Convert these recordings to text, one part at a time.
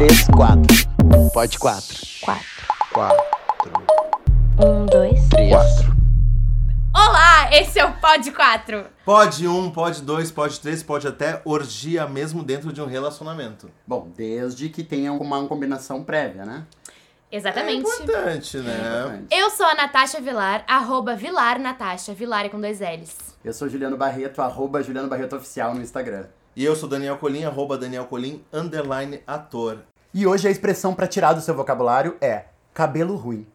três, quatro. Pode quatro. Quatro. Quatro. Um, dois. Três. Quatro. Olá, esse é o Pod 4. Pode um, pode dois, pode três, pode até orgia mesmo dentro de um relacionamento. Bom, desde que tenha uma combinação prévia, né? Exatamente. É importante, né? Importante. Eu sou a Natasha Vilar, arroba Vilar Natasha, Vilar é com dois L's. Eu sou Juliano Barreto, arroba Juliano Barreto Oficial no Instagram. E eu sou Daniel Colim, arroba Daniel Colim, underline ator. E hoje a expressão pra tirar do seu vocabulário é cabelo ruim.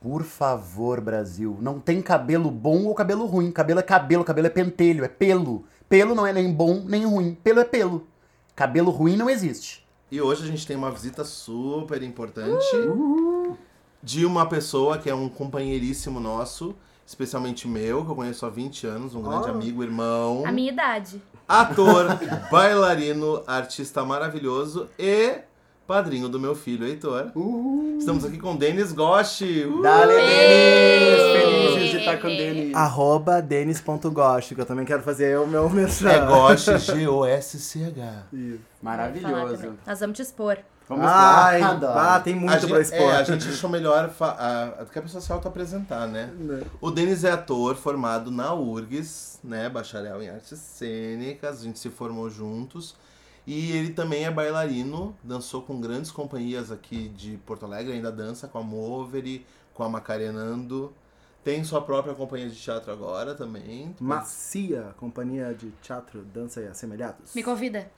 Por favor, Brasil, não tem cabelo bom ou cabelo ruim. Cabelo é cabelo, cabelo é pentelho, é pelo. Pelo não é nem bom nem ruim. Pelo é pelo. Cabelo ruim não existe. E hoje a gente tem uma visita super importante de uma pessoa que é um companheiríssimo nosso, especialmente meu, que eu conheço há 20 anos, um grande amigo, irmão, A minha idade. ator, bailarino, artista maravilhoso e padrinho do meu filho, Heitor. Estamos aqui com Denis Goshi. Uh! Dale! Denis! Felizes de estar com o Denis. Arroba denis.gosto, que eu também quero fazer o meu merchan. É Goshi, G-O-S-C-H. Maravilhoso. Nós vamos te expor. Vamos Ai, lá. Adoro. ah, tem A muito gente, pra expor. é, a gente achou melhor a, que a pessoa se auto-apresentar, né? O Denis é ator formado na URGS, né? Bacharel em artes cênicas, a gente se formou juntos. E ele também é bailarino, dançou com grandes companhias aqui de Porto Alegre, ainda dança com a Moveri, com a Macarenando. Tem sua própria companhia de teatro agora também. Macia, companhia de teatro, dança e assemelhados. Me convida.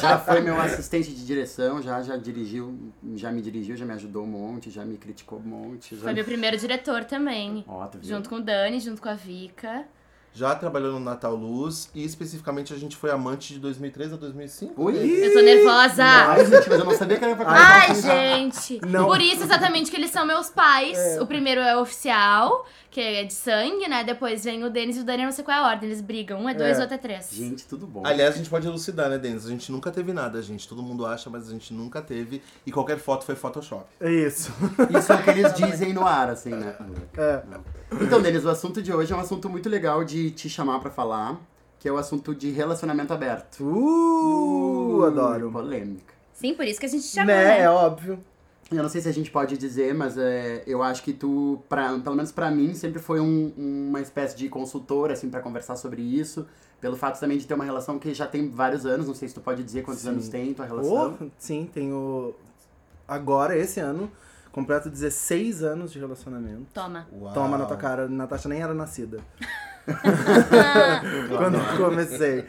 Já foi meu assistente de direção, já, já dirigiu, já me dirigiu, já me ajudou um monte, já me criticou um monte. Já... Foi meu primeiro diretor também. Ó, viu? Junto com o Dani, junto com a Vika. Já trabalhou no Natal Luz e especificamente a gente foi amante de 2003 a 2005. Ui! Eu tô nervosa. Ai, gente, mas eu não sabia que era pra Ai, assim. gente! Não. Por isso, exatamente, que eles são meus pais. O primeiro é o oficial, que é de sangue, né? Depois vem o Denis e o Dani, eu não sei qual é a ordem. Eles brigam. Um é dois, É. outro é três. Gente, tudo bom. Aliás, a gente pode elucidar, né, Denis? A gente nunca teve nada, gente. Todo mundo acha, mas a gente nunca teve. E qualquer foto foi Photoshop. É isso. Isso é o que eles dizem no ar, assim, né? É. Então, Denis, o assunto de hoje é um assunto muito legal de te chamar pra falar, que é o assunto de relacionamento aberto. Uh, adoro. Polêmica. Sim, por isso que a gente chamou, Né, né? é óbvio. Eu não sei se a gente pode dizer, mas é, eu acho que tu, pra, pelo menos pra mim, sempre foi um- uma espécie de consultor, assim, pra conversar sobre isso. Pelo fato também de ter uma relação que já tem vários anos, não sei se tu pode dizer quantos Sim. anos tem tua relação. Oh, sim, tenho. Agora, esse ano, completo 16 anos de relacionamento. Toma. Uau. Toma na tua cara, Natasha nem era nascida. Quando eu comecei.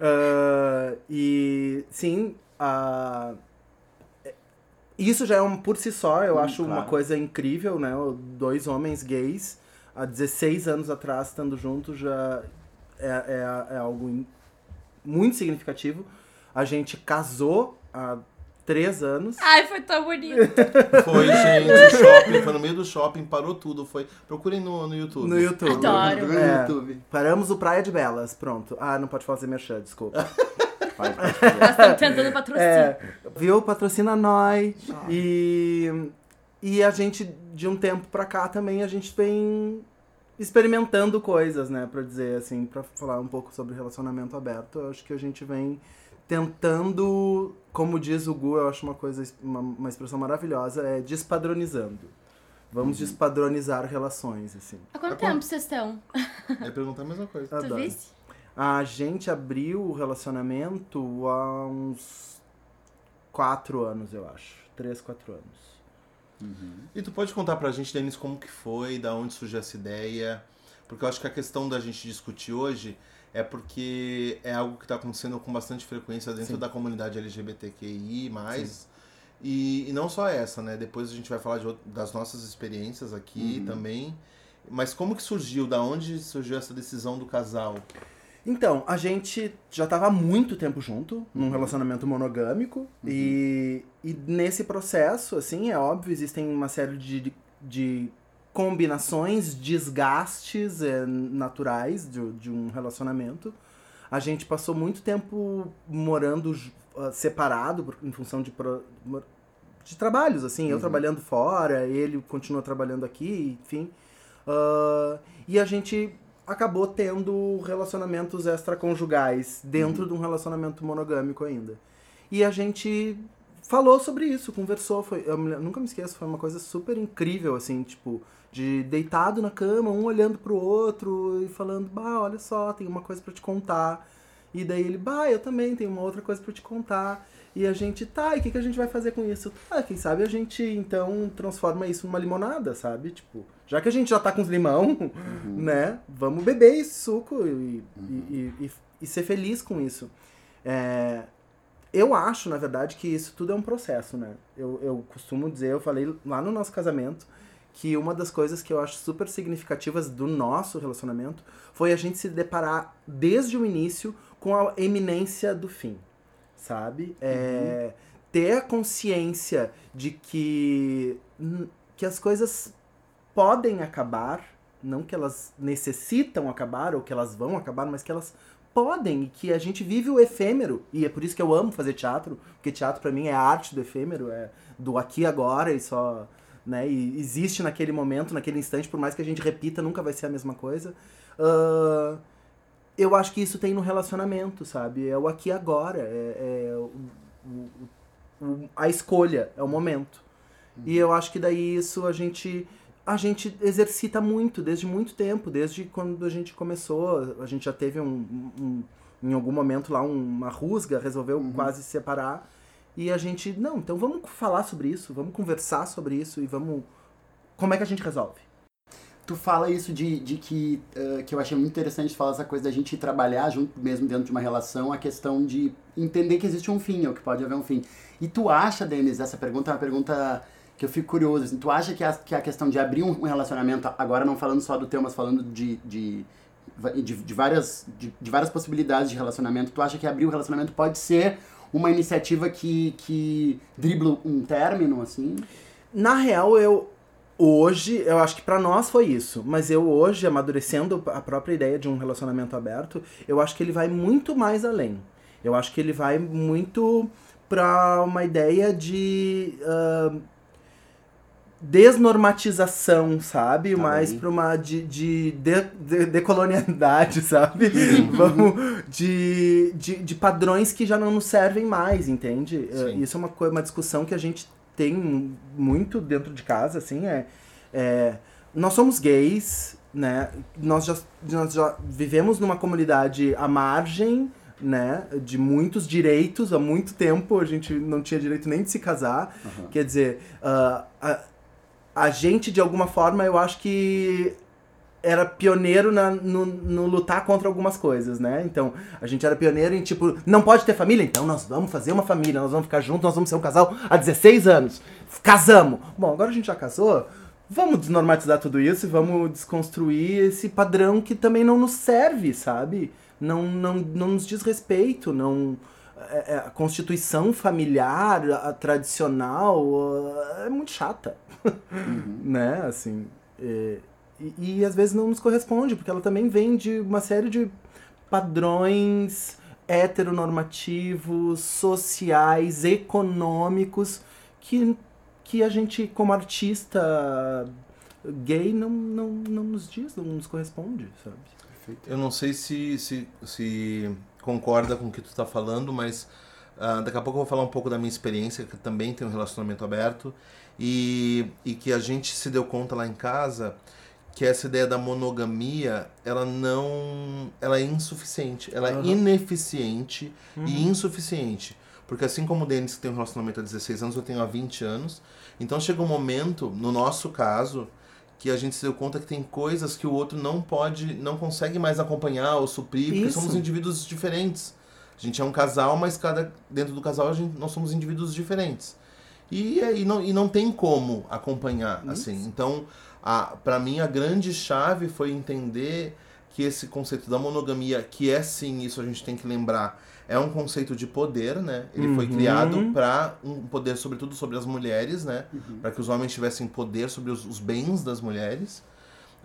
Ah, e sim, ah, isso já é um por si só, eu Hum, acho uma claro. coisa incrível, né? Dois homens gays, há 16 anos atrás, estando juntos, já é, é, é algo in- muito significativo. A gente casou há três anos. Ai, foi tão bonito. Foi, gente, o shopping, foi no meio do shopping, parou tudo. Foi. Procurem no, no YouTube. No YouTube. Adoro. No É. YouTube. Paramos o Praia de Belas, pronto. Ah, não pode fazer merchan, desculpa. Pode, pode fazer. Nós estamos tentando patrocínio. É, viu? Patrocina nós. E, e a gente, de um tempo pra cá também, a gente vem experimentando coisas, né? Pra dizer assim, pra falar um pouco sobre relacionamento aberto. Eu acho que a gente vem tentando, como diz o Gu, eu acho uma coisa, uma, uma expressão maravilhosa, é despadronizando. Vamos despadronizar relações, assim. Há quanto tempo vocês estão? Eu ia perguntar a mesma coisa. Tu Adoro. viste? A gente abriu o relacionamento há uns quatro anos, eu acho. Três, quatro anos. E tu pode contar pra gente, Denis, como que foi, da onde surgiu essa ideia? Porque eu acho que a questão da gente discutir hoje é porque é algo que está acontecendo com bastante frequência dentro Sim. da comunidade LGBTQI+. E, e não só essa, né? Depois a gente vai falar de das nossas experiências aqui também. Mas como que surgiu? Da onde surgiu essa decisão do casal? Então, a gente já estava há muito tempo junto, num relacionamento monogâmico, e, e nesse processo, assim, é óbvio, existem uma série de, de combinações, desgastes é, naturais de, de um relacionamento. A gente passou muito tempo morando ah, separado por- em função de, pro- de trabalhos, assim, eu trabalhando fora, ele continua trabalhando aqui, enfim. Ah, e a gente acabou tendo relacionamentos extraconjugais dentro de um relacionamento monogâmico ainda. E a gente falou sobre isso, conversou. Foi, eu nunca me esqueço, foi uma coisa super incrível, assim, tipo, de deitado na cama, um olhando pro outro e falando, bah, olha só, tem uma coisa pra te contar. E daí ele, bah, eu também tenho uma outra coisa pra te contar. E a gente, tá, e o que, que a gente vai fazer com isso? Ah, quem sabe a gente, então, transforma isso numa limonada, sabe? Tipo, já que a gente já tá com os limão, né? Vamos beber esse suco e, e, e, e ser feliz com isso. É, eu acho, na verdade, que isso tudo é um processo, né? Eu, eu costumo dizer, eu falei lá no nosso casamento, que uma das coisas que eu acho super significativas do nosso relacionamento foi a gente se deparar desde o início com a eminência do fim, sabe? É, ter a consciência de que, que as coisas podem acabar, não que elas necessitam acabar ou que elas vão acabar, mas que elas podem que a gente vive o efêmero e é por isso que eu amo fazer teatro, porque teatro pra mim é arte do efêmero, é do aqui agora e só, né, e existe naquele momento, naquele instante, por mais que a gente repita, nunca vai ser a mesma coisa. Ah, eu acho que isso tem no relacionamento, sabe? É o aqui agora, é, é o- o- o- a escolha, é o momento. E eu acho que daí isso a gente a gente exercita muito, desde muito tempo, desde quando a gente começou, a gente já teve um, um- em algum momento lá uma rusga, resolveu quase se separar, e a gente, não, então vamos falar sobre isso, vamos conversar sobre isso e vamos como é que a gente resolve? Tu fala isso de, de que, eh, que eu achei muito interessante falar essa coisa da gente trabalhar junto mesmo dentro de uma relação, a questão de entender que existe um fim, ou que pode haver um fim. E tu acha, Denis, essa pergunta é uma pergunta que eu fico curioso, assim, tu acha que a, que a questão de abrir um relacionamento, agora não falando só do teu, mas falando de, de, de, de várias, de, de várias possibilidades de relacionamento, tu acha que abrir o relacionamento pode ser uma iniciativa que, que dribla um término, assim? Na real, eu hoje, eu acho que pra nós foi isso, mas eu hoje, amadurecendo a própria ideia de um relacionamento aberto, eu acho que ele vai muito mais além. Eu acho que ele vai muito pra uma ideia de ah, desnormatização, sabe? Tá mais pra uma de, de, de, de- decolonialidade, sabe? Vamos de, de, de padrões que já não nos servem mais, entende? Eh, Sim. Isso é uma, uma discussão que a gente tem muito dentro de casa, assim, é, é nós somos gays, né? Nós já, nós já vivemos numa comunidade à margem, né? De muitos direitos, há muito tempo a gente não tinha direito nem de se casar. Quer dizer, ah, a, a gente, de alguma forma, eu acho que era pioneiro na- no, no lutar contra algumas coisas, né? Então, a gente era pioneiro em, tipo, não pode ter família? Então nós vamos fazer uma família, nós vamos ficar juntos, nós vamos ser um casal há 16 anos. Casamos! Bom, agora a gente já casou, vamos desnormatizar tudo isso e vamos desconstruir esse padrão que também não nos serve, sabe? Não, não, não nos diz respeito, não... é- é, a constituição familiar, a, tradicional, é muito chata, né? Assim, é, e, e às vezes não nos corresponde, porque ela também vem de uma série de padrões heteronormativos, sociais, econômicos, que, que a gente, como artista gay, não, não, não nos diz, não nos corresponde, sabe? Eu não sei se, se, se concorda com o que tu tá falando, mas ah, daqui a pouco eu vou falar um pouco da minha experiência, que também tem um relacionamento aberto, e, e que a gente se deu conta lá em casa que essa ideia da monogamia, ela não... ela é insuficiente, ela Aham. é ineficiente e insuficiente. Porque assim como o Denis que tem um relacionamento há 16 anos, eu tenho há 20 anos, então chega um momento, no nosso caso, que a gente se deu conta que tem coisas que o outro não pode, não consegue mais acompanhar ou suprir, porque Isso. somos indivíduos diferentes. A gente é um casal, mas cada dentro do casal a gente, nós somos indivíduos diferentes. E, é- e, não, e não tem como acompanhar, assim. Então, para mim, a grande chave foi entender que esse conceito da monogamia, que é sim, isso a gente tem que lembrar, é um conceito de poder, né? Ele foi Uhum. criado para um poder, sobretudo, sobre as mulheres, né? Para que os homens tivessem poder sobre os, os bens das mulheres.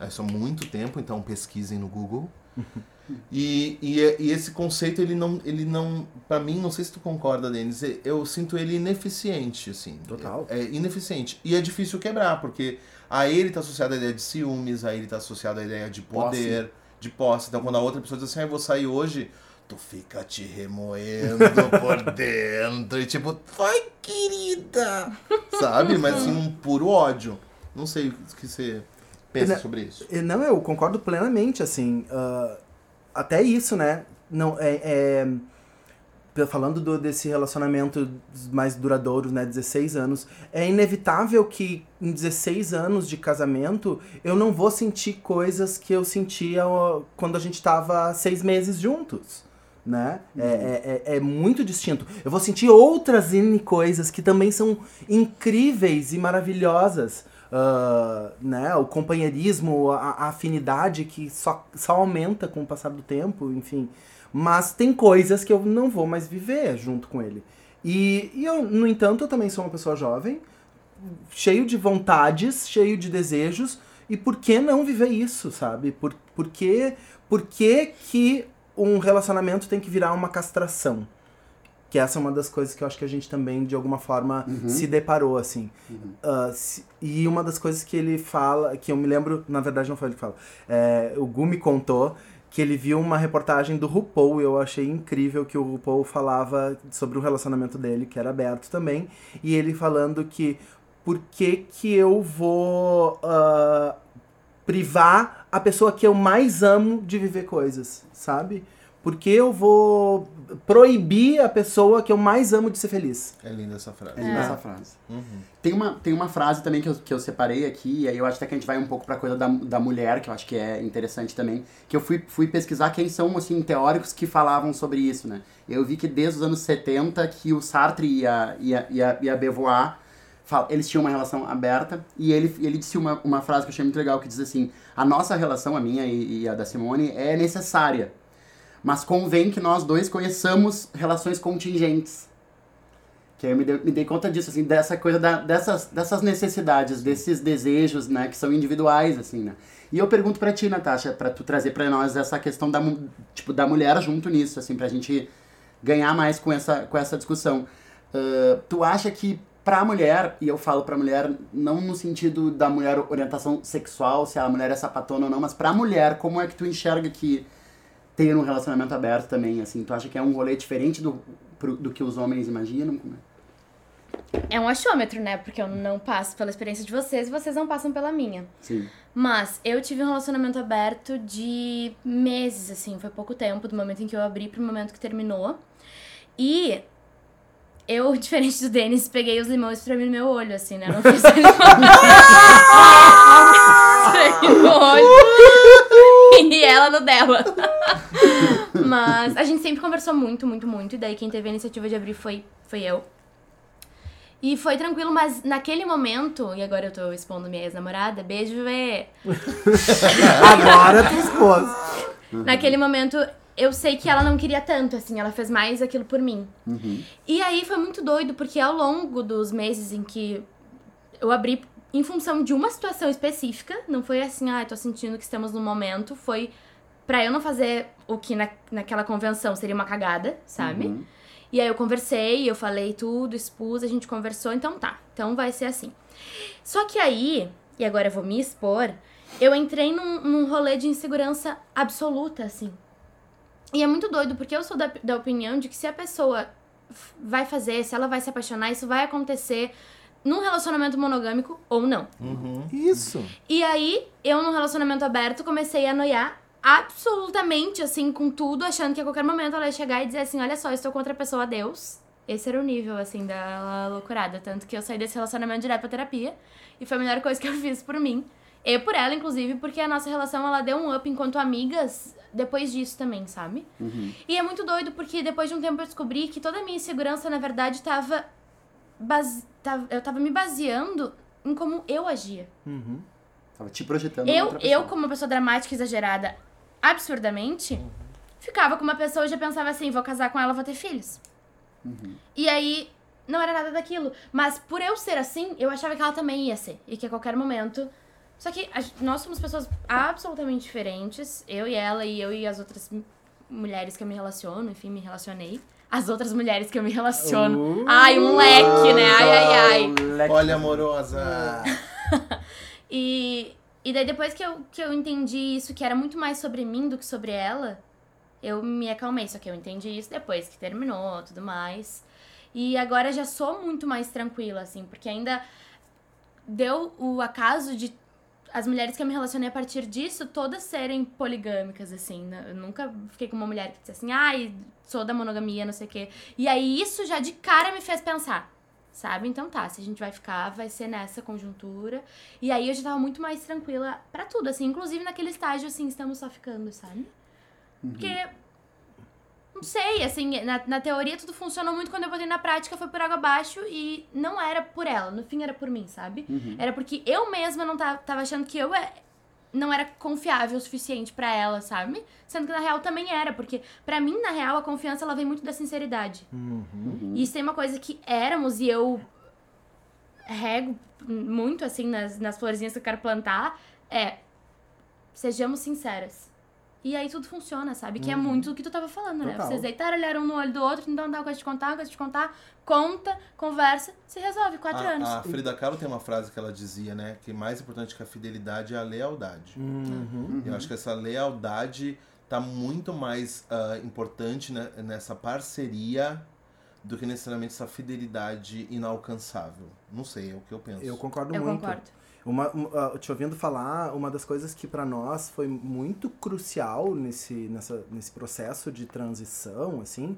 Isso há muito tempo, então pesquisem no Google. E, e, e esse conceito, ele não, ele não, para mim, não sei se tu concorda, Denis, eu sinto ele ineficiente, assim. Total. É, é ineficiente. E é difícil quebrar, porque a ele tá associado a ideia de ciúmes, a ele tá associado a ideia de poder, de posse. Então, quando a outra pessoa diz assim, ah, eu vou sair hoje, tu fica te remoendo por dentro. E tipo, vai, querida! Sabe? Mas assim, um puro ódio. Não sei o que você pensa Não, sobre isso. Não, eu concordo plenamente, assim. ah, até isso, né? Não, é, é- falando do- desse relacionamento mais duradouro, né? 16 anos. É inevitável que em 16 anos de casamento eu não vou sentir coisas que eu sentia quando a gente tava seis meses juntos. Né? É, é, é, é muito distinto. Eu vou sentir outras N coisas que também são incríveis e maravilhosas. Ah, né? O companheirismo, a, a afinidade que só, só aumenta com o passar do tempo, enfim. Mas tem coisas que eu não vou mais viver junto com ele. E, e eu, no entanto, eu também sou uma pessoa jovem, cheio de vontades, cheio de desejos. E por que não viver isso, sabe? Por, por, que, por que, que um relacionamento tem que virar uma castração? Que essa é uma das coisas que eu acho que a gente também, de alguma forma, se deparou, assim. Ah, se- e uma das coisas que ele fala, que eu me lembro, na verdade não foi ele que fala, é, o Gu me contou que ele viu uma reportagem do RuPaul e eu achei incrível que o RuPaul falava sobre o relacionamento dele, que era aberto também, e ele falando que por que que eu vou ah, privar a pessoa que eu mais amo de viver coisas, sabe? Porque eu vou proibir a pessoa que eu mais amo de ser feliz. É linda essa frase. É linda essa frase. Uhum. Tem uma, tem uma frase também que eu, que eu separei aqui, e aí eu acho até que a gente vai um pouco pra coisa da, da mulher, que eu acho que é interessante também, que eu fui, fui pesquisar quem são, assim, teóricos que falavam sobre isso, né? Eu vi que desde os anos 70 que o Sartre e a, e a, e a, e a Beauvoir, fal- eles tinham uma relação aberta, e ele, ele disse uma, uma frase que eu achei muito legal, que diz assim, a nossa relação, a minha e, e a da Simone, é necessária, mas convém que nós dois conheçamos relações contingentes. Que eu me me dei conta disso, assim, dessa coisa da- dessas, dessas necessidades, desses desejos, né, que são individuais, assim, né. E eu pergunto pra ti, Natasha, pra tu trazer pra nós essa questão da, tipo, da mulher junto nisso, assim, pra gente ganhar mais com essa, com essa discussão. Ah, tu acha que pra mulher, e eu falo pra mulher não no sentido da mulher orientação sexual, se a mulher é sapatona ou não, mas pra mulher, como é que tu enxerga que ter um relacionamento aberto também, assim, tu acha que é um rolê diferente do, pro- do que os homens imaginam? É? É um achômetro, né? Porque eu não passo pela experiência de vocês e vocês não passam pela minha. Sim. Mas eu tive um relacionamento aberto de meses, assim, foi pouco tempo, do momento em que eu abri pro momento que terminou. E eu, diferente do Denis, peguei os limões pra mim no meu olho, assim, né? Não fiz limão no olho. E ela no dela. Mas a gente sempre conversou muito, muito, muito. E daí quem teve a iniciativa de abrir foi, foi eu. E foi tranquilo, mas naquele momento, e agora eu tô expondo minha ex-namorada, beijo, Vê. Agora tu expôs. Naquele momento, eu sei que ela não queria tanto, assim, ela fez mais aquilo por mim. E aí foi muito doido, porque ao longo dos meses em que eu abri em função de uma situação específica, não foi assim, ah, tô sentindo que estamos no momento, foi pra eu não fazer o que na, naquela convenção seria uma cagada, sabe? Uhum. E aí eu conversei, eu falei tudo, expus, a gente conversou, então tá, então vai ser assim. Só que aí, e agora eu vou me expor, eu entrei num, num rolê de insegurança absoluta, assim. E é muito doido, porque eu sou da, da opinião de que se a pessoa vai fazer, se ela vai se apaixonar, isso vai acontecer num relacionamento monogâmico ou não. Isso. E aí, eu num relacionamento aberto comecei a noiar absolutamente, assim, com tudo, achando que a qualquer momento ela ia chegar e dizer assim, olha só, eu estou com outra pessoa, adeus. Esse era o nível, assim, da loucurada. Tanto que eu saí desse relacionamento direto pra terapia. E foi a melhor coisa que eu fiz por mim. E por ela, inclusive, porque a nossa relação, ela deu um up enquanto amigas depois disso também, sabe? E é muito doido, porque depois de um tempo eu descobri que toda a minha insegurança, na verdade, tava... base- tava- Eu tava me baseando em como eu agia. Tava te projetando Eu, eu, como uma pessoa dramática e exagerada, absurdamente, ficava com uma pessoa e já pensava assim, vou casar com ela, vou ter filhos. E aí, não era nada daquilo. Mas por eu ser assim, eu achava que ela também ia ser. E que a qualquer momento... Só que a nós somos pessoas absolutamente diferentes. Eu e ela, e eu e as outras mulheres que eu me relaciono, enfim, me relacionei. As outras mulheres que eu me relaciono. Ai, um leque, né? Ai, ai, ai. Olha, amorosa. E, e daí depois que eu, que eu entendi isso, que era muito mais sobre mim do que sobre ela, eu me acalmei, só que eu entendi isso depois que terminou, tudo mais. E agora já sou muito mais tranquila, assim, porque ainda deu o acaso de as mulheres que eu me relacionei a partir disso, todas serem poligâmicas, assim. né? Eu nunca fiquei com uma mulher que disse assim, ai, sou da monogamia, não sei o quê. E aí isso já de cara me fez pensar, sabe? Então tá, se a gente vai ficar, vai ser nessa conjuntura. E aí eu já tava muito mais tranquila pra tudo, assim, inclusive naquele estágio, assim, estamos só ficando, sabe? Porque. Não sei, assim, na, na teoria tudo funcionou muito quando eu botei na prática, foi por água abaixo e não era por ela, no fim era por mim, sabe? Era porque eu mesma não tava, tava achando que eu é- não era confiável o suficiente pra ela, sabe? Sendo que na real também era, porque pra mim, na real, a confiança ela vem muito da sinceridade. E isso tem uma coisa que éramos e eu rego muito, assim, nas, nas florzinhas que eu quero plantar, é sejamos sinceras. E aí tudo funciona, sabe? Que é muito o que tu tava falando, né? Total. Vocês deitaram, olharam um no olho do outro, então dá uma coisa de contar, uma coisa de contar, conta, conversa, se resolve, quatro anos. A, a Frida Kahlo tem uma frase que ela dizia, né? Que mais importante que a fidelidade é a lealdade. Uhum. Eu acho que essa lealdade tá muito mais ah, importante né, nessa parceria do que necessariamente essa fidelidade inalcançável. Não sei, é o que eu penso. Eu concordo Eu muito. concordo. Uma, um, ah, te ouvindo falar, uma das coisas que pra nós foi muito crucial nesse, nessa, nesse processo de transição, assim,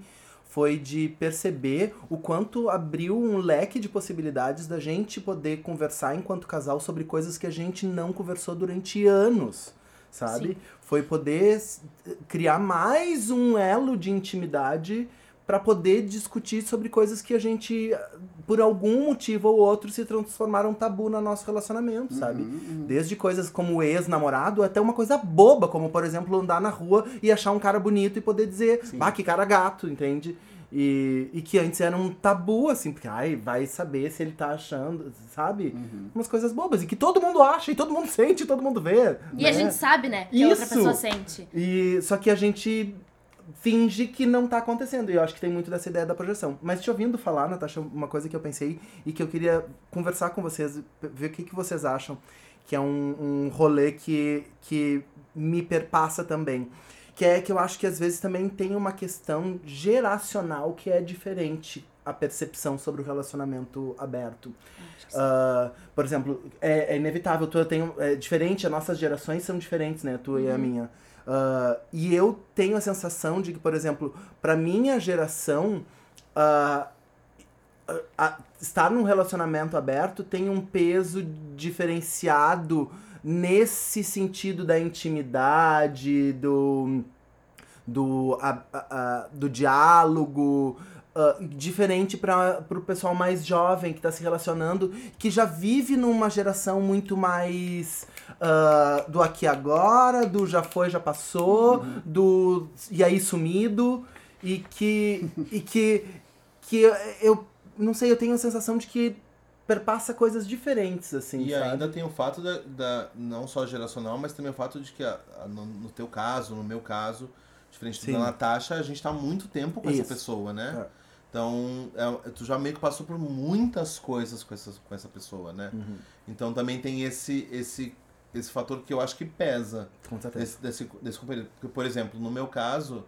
foi de perceber o quanto abriu um leque de possibilidades da gente poder conversar enquanto casal sobre coisas que a gente não conversou durante anos, sabe? Sim. Foi poder criar mais um elo de intimidade pra poder discutir sobre coisas que a gente, por algum motivo ou outro, se transformaram tabu no nosso relacionamento, sabe? Desde coisas como ex-namorado até uma coisa boba, como, por exemplo, andar na rua e achar um cara bonito e poder dizer, bah, que cara gato, entende? E, e que antes era um tabu, assim, porque, ai, vai saber se ele tá achando, sabe? Umas coisas bobas. E que todo mundo acha, e todo mundo sente, e todo mundo vê. E né? a gente sabe, né? Que a outra Isso. pessoa sente. E só que a gente finge que não tá acontecendo. E eu acho que tem muito dessa ideia da projeção. Mas te ouvindo falar, Natasha, uma coisa que eu pensei e que eu queria conversar com vocês, ver o que, que vocês acham, que é um, um rolê que, que me perpassa também. Que é que eu acho que às vezes também tem uma questão geracional que é diferente a percepção sobre o relacionamento aberto. Ah, por exemplo, é, é inevitável, tu eu tenho, é diferente, as nossas gerações são diferentes, né, tu e a minha. Ah, e eu tenho a sensação de que, por exemplo, pra minha geração, a- estar num relacionamento aberto tem um peso diferenciado nesse sentido da intimidade, do, do, do diálogo, ah, diferente para o pessoal mais jovem que está se relacionando, que já vive numa geração muito mais ah, do aqui agora, do já foi, já passou, do e aí sumido, e que, e que, que eu não sei, eu tenho a sensação de que perpassa coisas diferentes, assim, E sabe? ainda tem o fato da, da- não só geracional, mas também o fato de que, a- a- no, no teu caso, no meu caso, diferente Sim. da Natasha, a gente tá há muito tempo com Isso. essa pessoa, né? É. Então, é- tu já meio que passou por muitas coisas com essa, com essa pessoa, né? Uhum. Então também tem esse, esse, esse fator que eu acho que pesa Com certeza. desse, desse, desse companheiro. Porque, por exemplo, no meu caso,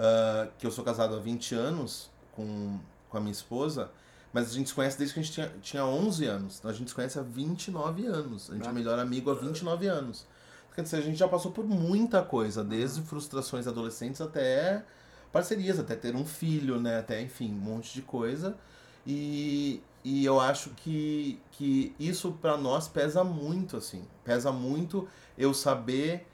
ah, que eu sou casado há 20 anos com, com a minha esposa, mas a gente se conhece desde que a gente tinha, tinha 11 anos. Então a gente se conhece há 29 anos. A gente é melhor amigo há 29 anos. Quer dizer, a gente já passou por muita coisa, desde frustrações adolescentes até parcerias, até ter um filho, né? Até, enfim, um monte de coisa. E, e eu acho que, que isso pra nós pesa muito, assim. Pesa muito eu saber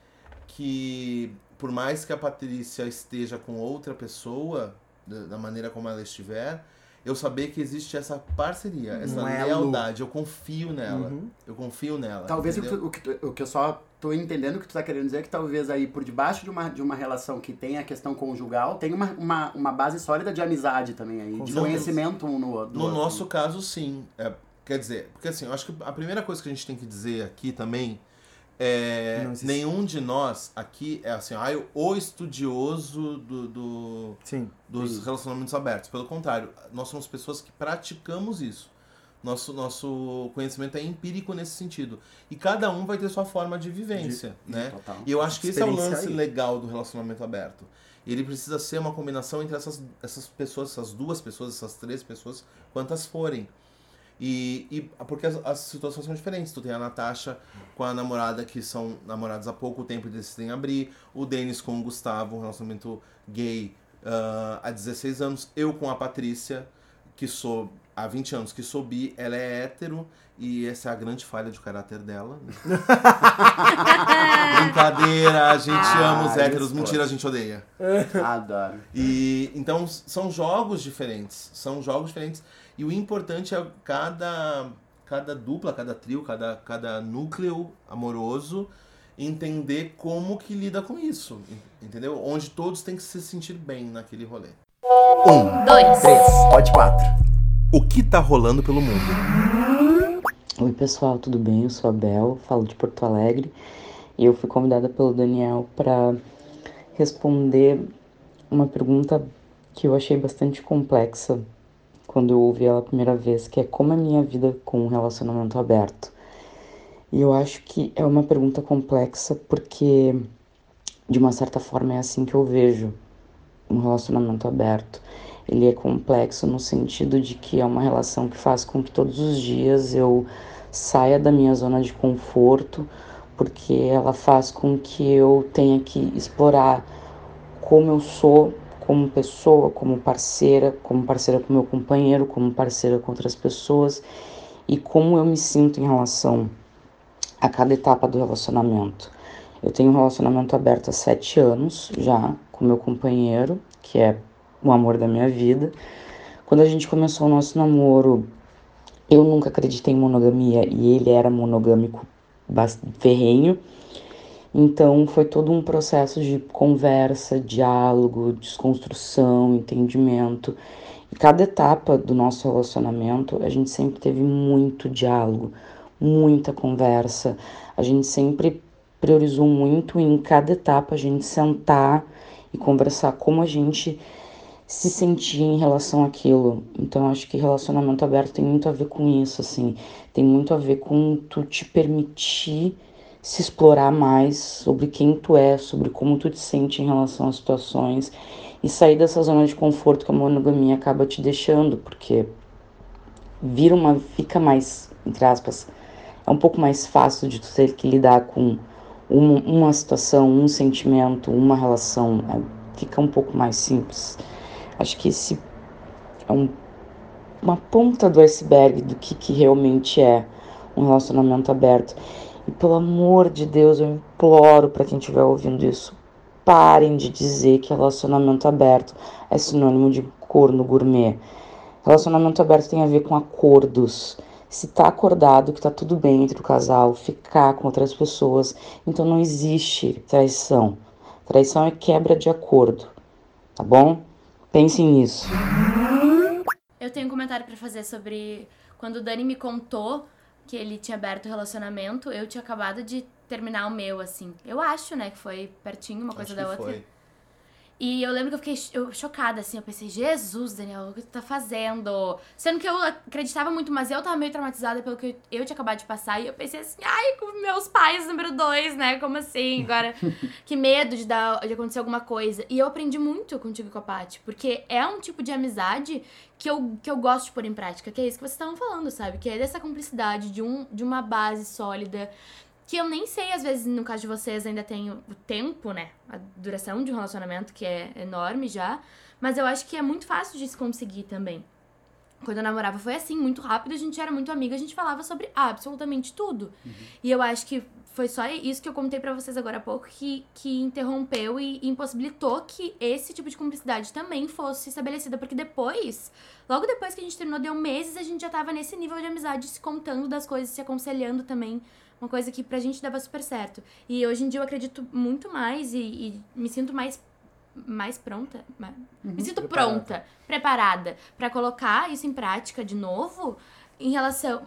que, por mais que a Patrícia esteja com outra pessoa, da, maneira como ela estiver, eu saber que existe essa parceria, essa elo. lealdade. Eu confio nela. Uhum. Eu confio nela. Talvez o que, o que eu só tô entendendo o que tu tá querendo dizer que talvez aí por debaixo de uma, de uma relação que tem a questão conjugal, tem uma, uma, uma base sólida de amizade também aí, Com de certeza. conhecimento um no, outro- No outro. nosso caso, sim. É, quer dizer, porque assim, eu acho que a primeira coisa que a gente tem que dizer aqui também é Não nenhum de nós aqui é assim, ah, o estudioso do, do- Sim. dos relacionamentos abertos. Pelo contrário, nós somos pessoas que praticamos isso. Nosso, nosso conhecimento é empírico nesse sentido. E cada um vai ter sua forma de vivência, né? Total. E eu acho que esse é o lance isso. legal do relacionamento aberto. Ele precisa ser uma combinação entre essas, essas pessoas, essas duas pessoas, essas três pessoas, quantas forem. E, e porque as, as situações são diferentes. Tu tem a Natasha com a namorada que são namorados há pouco tempo e decidem abrir. O Denis com o Gustavo, um relacionamento gay ah, há 16 anos. Eu com a Patrícia, que sou há 20 anos, que sou bi. Ela é hétero e essa é a grande falha de caráter dela. né? Brincadeira, a gente Ah, ama os héteros. Mentira, a gente odeia. Adoro. E então são jogos diferentes, são jogos diferentes. E o importante é cada cada dupla, cada trio, cada cada núcleo amoroso entender como que lida com isso, en- entendeu? Onde todos têm que se sentir bem naquele rolê. Um, Dois. três, pode quatro. O que tá rolando pelo mundo? Oi pessoal, tudo bem? Eu sou a Bel, falo de Porto Alegre e eu fui convidada pelo Daniel para responder uma pergunta que eu achei bastante complexa quando eu ouvi ela a primeira vez, que é como é minha vida com um relacionamento aberto. E eu acho que é uma pergunta complexa porque, de uma certa forma, é assim que eu vejo um relacionamento aberto. Ele é complexo no sentido de que é uma relação que faz com que todos os dias eu saia da minha zona de conforto, porque ela faz com que eu tenha que explorar como eu sou como pessoa, como parceira, como parceira com meu companheiro, como parceira com outras pessoas e como eu me sinto em relação a cada etapa do relacionamento. Eu tenho um relacionamento aberto há sete anos já com meu companheiro, que é o amor da minha vida. Quando a gente começou o nosso namoro, eu nunca acreditei em monogamia e ele era monogâmico ferrenho. Então foi todo um processo de conversa, diálogo, desconstrução, entendimento. E cada etapa do nosso relacionamento, a gente sempre teve muito diálogo, muita conversa. A gente sempre priorizou muito em cada etapa a gente sentar e conversar como a gente se sentir em relação àquilo. Então acho que relacionamento aberto tem muito a ver com isso, assim. Tem muito a ver com tu te permitir se explorar mais sobre quem tu é, sobre como tu te sente em relação às situações e sair dessa zona de conforto que a monogamia acaba te deixando, porque vira uma fica mais, entre aspas, é um pouco mais fácil de tu ter que lidar com uma, uma situação, um sentimento, uma relação, é, fica um pouco mais simples. Acho que esse é um, uma ponta do iceberg do que, que realmente é um relacionamento aberto. E pelo amor de Deus, eu imploro para quem estiver ouvindo isso, parem de dizer que relacionamento aberto é sinônimo de corno gourmet. Relacionamento aberto tem a ver com acordos. Se tá acordado que tá tudo bem entre o casal, ficar com outras pessoas, então não existe traição. Traição é quebra de acordo, tá bom? Pensem nisso. Eu tenho um comentário pra fazer sobre quando o Dani me contou que ele tinha aberto o relacionamento, eu tinha acabado de terminar o meu, assim. Eu acho, né, que foi pertinho uma coisa Acho da que outra. foi. E eu lembro que eu fiquei eu- chocada, assim. Eu pensei, Jesus, Daniel, o que tu tá fazendo? Sendo que eu acreditava muito, mas eu tava meio traumatizada pelo que eu, eu tinha acabado de passar. E eu pensei assim, ai, com meus pais número dois, né? Como assim? Agora, que medo de, dar, de acontecer alguma coisa. E eu aprendi muito contigo e com a Paty. Porque é um tipo de amizade que eu, que eu gosto de pôr em prática. Que é isso que vocês estavam falando, sabe? Que é dessa cumplicidade, de, um, de uma base sólida que eu nem sei, às vezes, no caso de vocês, ainda tem o tempo, né? A duração de um relacionamento, que é enorme já. Mas eu acho que é muito fácil de se conseguir também. Quando eu namorava foi assim, muito rápido, a gente era muito amiga, a gente falava sobre absolutamente tudo. E eu acho que foi só isso que eu contei pra vocês agora há pouco que, que interrompeu e impossibilitou que esse tipo de cumplicidade também fosse estabelecida. Porque depois, logo depois que a gente terminou, deu meses, a gente já tava nesse nível de amizade, se contando das coisas, se aconselhando também. Uma coisa que pra gente dava super certo. E hoje em dia eu acredito muito mais e, e me sinto mais mais pronta, ma- me sinto preparada. pronta, preparada pra colocar isso em prática de novo em relação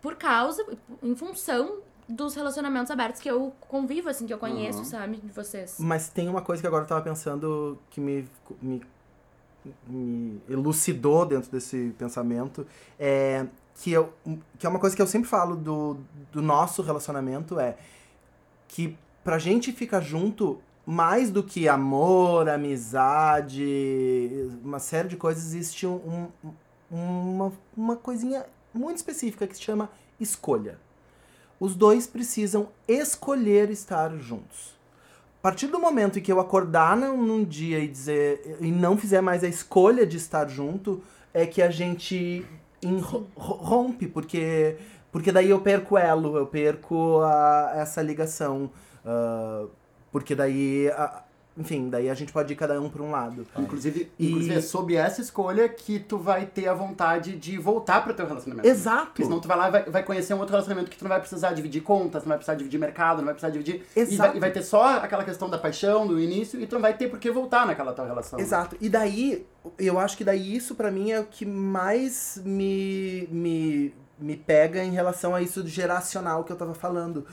por causa, em função dos relacionamentos abertos que eu convivo assim, que eu conheço, Uhum. sabe, de vocês. Mas tem uma coisa que agora eu tava pensando que me, me, me elucidou dentro desse pensamento. É que, eu, que é uma coisa que eu sempre falo do, do nosso relacionamento é que pra gente ficar junto, mais do que amor, amizade, uma série de coisas, existe um, um- uma, uma coisinha muito específica que se chama escolha. Os dois precisam escolher estar juntos. A partir do momento em que eu acordar num, num dia e dizer e não fizer mais a escolha de estar junto, é que a gente ro- rompe, porque porque daí eu perco elo, eu perco a- essa ligação, ah, porque daí, a- enfim, daí a gente pode ir cada um para um lado. Inclusive, E- inclusive é sob essa escolha que tu vai ter a vontade de voltar pro teu relacionamento. Exato. Porque senão tu vai lá e vai, vai conhecer um outro relacionamento que tu não vai precisar dividir contas, não vai precisar dividir mercado, não vai precisar dividir. E Exato. vai, e vai ter só aquela questão da paixão, do início, e tu não vai ter por que voltar naquela tua relação. Exato. E daí, eu acho que daí isso pra mim é o que mais me, me, me pega em relação a isso do geracional que eu tava falando.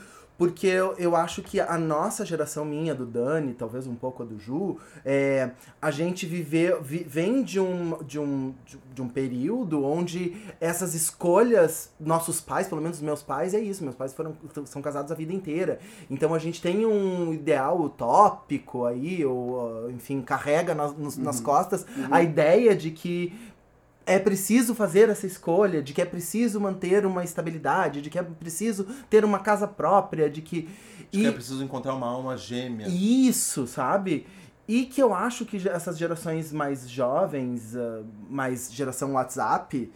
Porque eu, eu acho que a nossa geração minha, do Dani, talvez um pouco a do Ju, é, a gente viver, vi- vem de um, de, um, de, um período onde essas escolhas, nossos pais, pelo menos meus pais, é isso. Meus pais foram, são casados a vida inteira. Então a gente tem um ideal utópico aí, ou uh, enfim, carrega nas, nas costas a ideia de que é preciso fazer essa escolha, de que é preciso manter uma estabilidade, de que é preciso ter uma casa própria, de que. Acho que é preciso encontrar uma alma gêmea. Isso, sabe? E que eu acho que essas gerações mais jovens, ah, mais geração WhatsApp,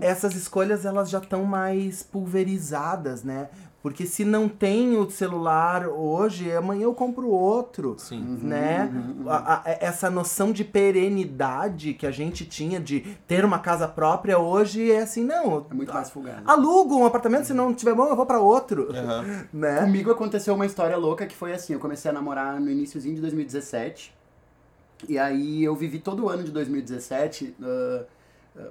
essas escolhas elas já estão mais pulverizadas, né? Porque se não tem o celular hoje, amanhã eu compro outro Sim. né? A- a- essa noção de perenidade que a gente tinha de ter uma casa própria hoje é assim, não. É muito mais fugado. Alugo um apartamento, se não tiver bom, eu vou pra outro. Né? Comigo aconteceu uma história louca que foi assim, eu comecei a namorar no iníciozinho de 2017. E aí eu vivi todo o ano de 2017, ah, ah,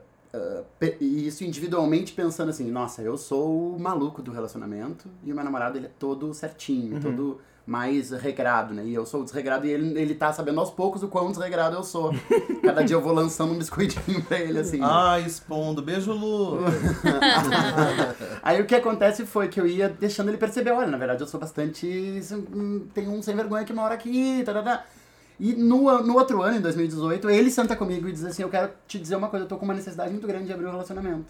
e isso individualmente pensando assim, nossa, eu sou o maluco do relacionamento e o meu namorado ele é todo certinho, todo mais regrado, né? E eu sou desregrado e ele, ele tá sabendo aos poucos o quão desregrado eu sou. Cada dia eu vou lançando um biscoitinho pra ele, assim. Ah, expondo. Beijo, Lu. Aí o que acontece foi que eu ia deixando ele perceber, olha, na verdade eu sou bastante. hum, Tem um sem vergonha que mora aqui, tarará. E no, no outro ano, em 2018, ele senta comigo e diz assim: Eu quero te dizer uma coisa, eu tô com uma necessidade muito grande de abrir um relacionamento.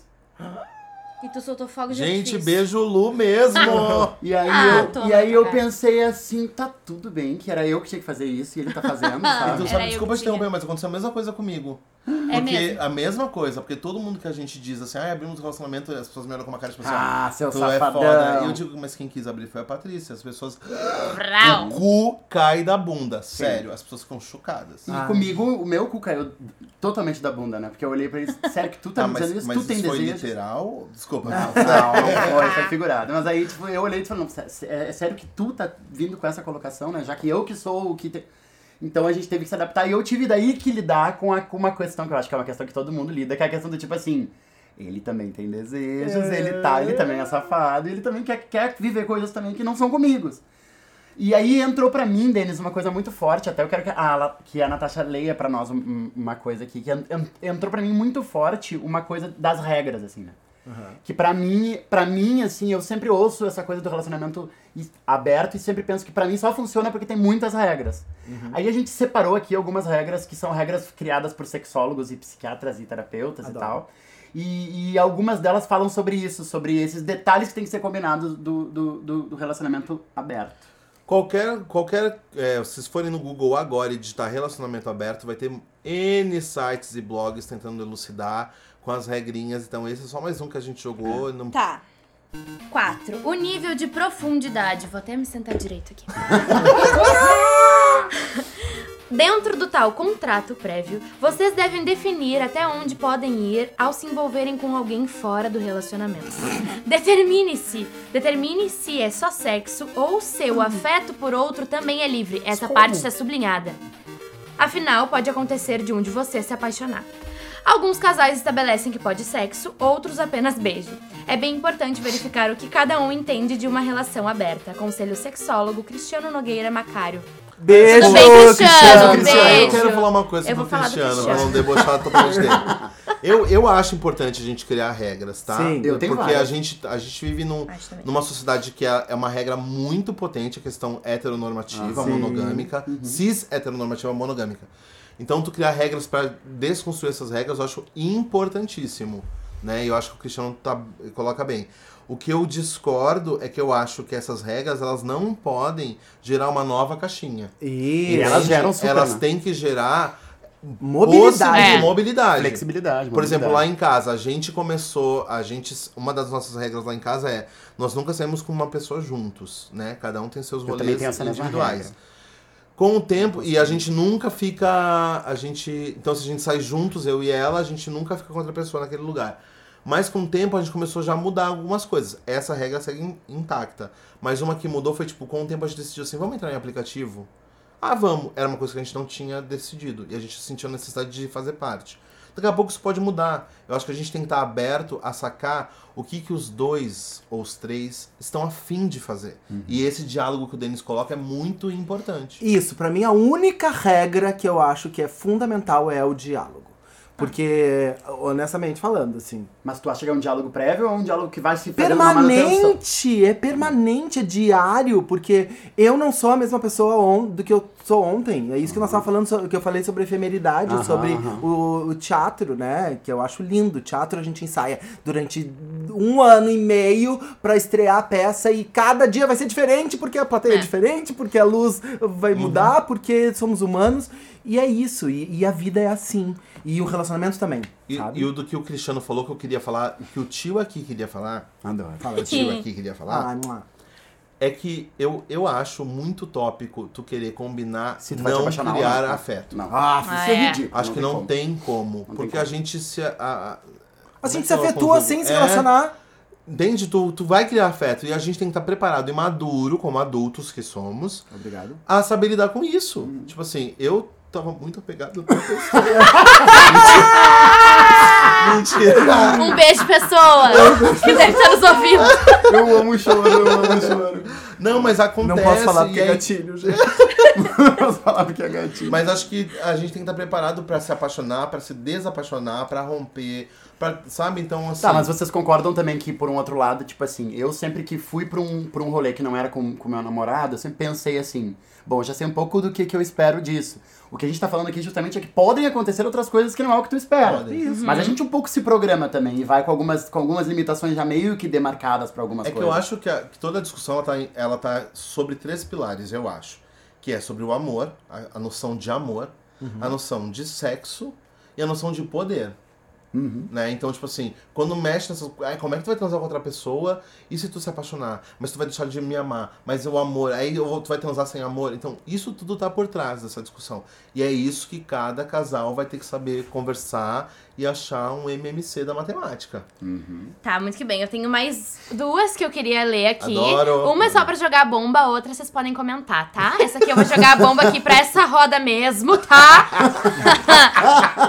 E tu soltou fogo de Gente, artifício. beijo, Lu mesmo. E aí, Ah, eu, toma e aí eu pensei assim: tá tudo bem, que era eu que tinha que fazer isso e ele tá fazendo, E tu sabe? Era sabe, eu desculpa que te interromper, tinha. mas aconteceu a mesma coisa comigo. É porque mesmo. a mesma coisa, porque todo mundo que a gente diz assim, ah, abrimos um relacionamento, as pessoas me olham com uma cara tipo assim, Ah, seu tu safadão. é foda. E eu digo, mas quem quis abrir foi a Patrícia. As pessoas. Vrau. O cu cai da bunda. Sério, as pessoas ficam chocadas. E comigo, o meu cu caiu totalmente da bunda, né? Porque eu olhei pra ele, sério que tu tá Ah, me mas, dizendo isso? mas tu tem isso foi desejo? literal? Desculpa. Não, não, não foi, foi figurado. Mas aí, tipo, eu olhei e falei, não, é, é sério que tu tá vindo com essa colocação, né? Já que eu que sou o que... Te... Então a gente teve que se adaptar e eu tive daí que lidar com, a, com uma questão que eu acho que é uma questão que todo mundo lida, que é a questão do tipo assim... Ele também tem desejos, ele tá, ele também é safado, ele também quer, quer viver coisas também que não são comigo. E aí entrou pra mim, Denis, uma coisa muito forte, até eu quero que a, que a Natasha leia pra nós um- uma coisa aqui, que en- en- entrou pra mim muito forte uma coisa das regras, assim, né? Que pra mim, pra mim, assim, eu sempre ouço essa coisa do relacionamento aberto e sempre penso que pra mim só funciona porque tem muitas regras. Aí a gente separou aqui algumas regras que são regras criadas por sexólogos e psiquiatras e terapeutas Adoro. e tal. E, e algumas delas falam sobre isso, sobre esses detalhes que tem que ser combinados do, do, do, do relacionamento aberto. Qualquer, qualquer, é, se vocês forem no Google agora e digitar relacionamento aberto, vai ter N sites e blogs tentando elucidar com as regrinhas. Então esse é só mais um que a gente jogou. Não... Tá. 4. O nível de profundidade. Vou até me sentar direito aqui. Dentro do tal contrato prévio, vocês devem definir até onde podem ir ao se envolverem com alguém fora do relacionamento. Determine-se. Determine se é só sexo ou se o afeto por outro também é livre. Essa parte está sublinhada. Afinal, pode acontecer de um de vocês se apaixonar. Alguns casais estabelecem que pode sexo, outros apenas beijo. É bem importante verificar o que cada um entende de uma relação aberta. Conselho sexólogo Cristiano Nogueira Macário. Beijo, Tudo bem, Cristiano? Cristiano. Eu Beijo. quero falar uma coisa Eu sobre vou o falar do Cristiano, pra Cristiano. não debochar totalmente dele. Eu, eu acho importante a gente criar regras, tá? Sim, eu tenho Porque a gente, a gente vive num, numa sociedade que é é uma regra muito potente, a questão heteronormativa, Ah, sim. monogâmica, cis heteronormativa monogâmica. Então, tu criar regras pra desconstruir essas regras, eu acho importantíssimo, né? E eu acho que o Cristiano tá, coloca bem. O que eu discordo é que eu acho que essas regras, elas não podem gerar uma nova caixinha. E, E elas geram super, Elas né? têm que gerar mobilidade. É. mobilidade. Flexibilidade. Por exemplo, lá em casa, a gente começou, a gente, uma das nossas regras lá em casa é, nós nunca saímos com uma pessoa juntos, né? Cada um tem seus Eu rolês também tenho essa mesma individuais. regra. Com o tempo, e a gente nunca fica, a gente, então se a gente sai juntos, eu e ela, a gente nunca fica com outra pessoa naquele lugar. Mas com o tempo a gente começou já a mudar algumas coisas. Essa regra segue in- intacta. Mas uma que mudou foi tipo, com o tempo a gente decidiu assim, vamos entrar em aplicativo? Ah, vamos. Era uma coisa que a gente não tinha decidido. E a gente sentiu a necessidade de fazer parte. Daqui a pouco isso pode mudar. Eu acho que a gente tem que estar aberto a sacar o que, que os dois ou os três estão afim de fazer. E esse diálogo que o Denis coloca é muito importante. Isso, pra mim a única regra que eu acho que é fundamental é o diálogo. Porque, honestamente falando, assim, Mas tu acha que é um diálogo prévio ou é um diálogo que vai se permanente, é permanente, é diário, porque eu não sou a mesma pessoa on- do que eu sou ontem. É isso que nós estávamos falando, so- que eu falei sobre efemeridade, Aham, sobre aham. o, o teatro, né? Que eu acho lindo. Teatro a gente ensaia durante um ano e meio pra estrear a peça e cada dia vai ser diferente, porque a plateia é, É. diferente, porque a luz vai mudar, porque somos humanos. E é isso, e, e a vida é assim. E o relacionamento também, E, sabe? e o do que o Cristiano falou que eu queria falar, o que o tio aqui queria falar, Adoro. o tio aqui queria falar, Ah. É que eu, eu acho muito tópico tu querer combinar Se tu não criar não. afeto. Não. Ah, Ah, isso é é. ridículo. Acho que tem não como. tem como. tem porque como. a gente se. A, a- A como gente é se que afetua sem se É, relacionar. Entende? Tu, tu vai criar afeto e a gente tem que estar preparado e maduro, como adultos que somos, Obrigado. a saber lidar com isso. Tipo assim, eu tava muito apegado na pessoa. Mentira! Um beijo, pessoa! que deve estar nos ouvindo. Eu amo choro, eu amo choro. Não, mas acontece. Não posso falar porque e é gatilho, gente. Eu falava que é gatinho. Mas acho que a gente tem que estar preparado pra se apaixonar, pra se desapaixonar, pra romper, pra, sabe? Então, assim. Tá, mas vocês concordam também que, por um outro lado, tipo assim, eu sempre que fui pra um, pra um rolê que não era com, com meu namorado, eu sempre pensei assim, bom, já sei um pouco do que, que eu espero disso. O que a gente tá falando aqui justamente é que podem acontecer outras coisas que não é o que tu espera. Podem. Mas a gente um pouco se programa também e vai com algumas, com algumas limitações já meio que demarcadas pra algumas É que coisas. eu acho que, a- que toda a discussão ela tá, ela tá sobre três pilares, eu acho. Que é sobre o amor, a, a noção de amor, a noção de sexo e a noção de poder. Né? Então, tipo assim, quando mexe nessas. Ai, como é que tu vai transar com outra pessoa e se tu se apaixonar? Mas tu vai deixar de me amar. Mas o amor, aí tu vai transar sem amor. Então, isso tudo tá por trás dessa discussão. E é isso que cada casal vai ter que saber conversar e achar um MMC da matemática. Tá, muito que bem. Eu tenho mais duas que eu queria ler aqui. Adoro. Uma é só pra jogar a bomba, a outra vocês podem comentar, tá? Essa aqui eu vou jogar a bomba aqui pra essa roda mesmo, tá?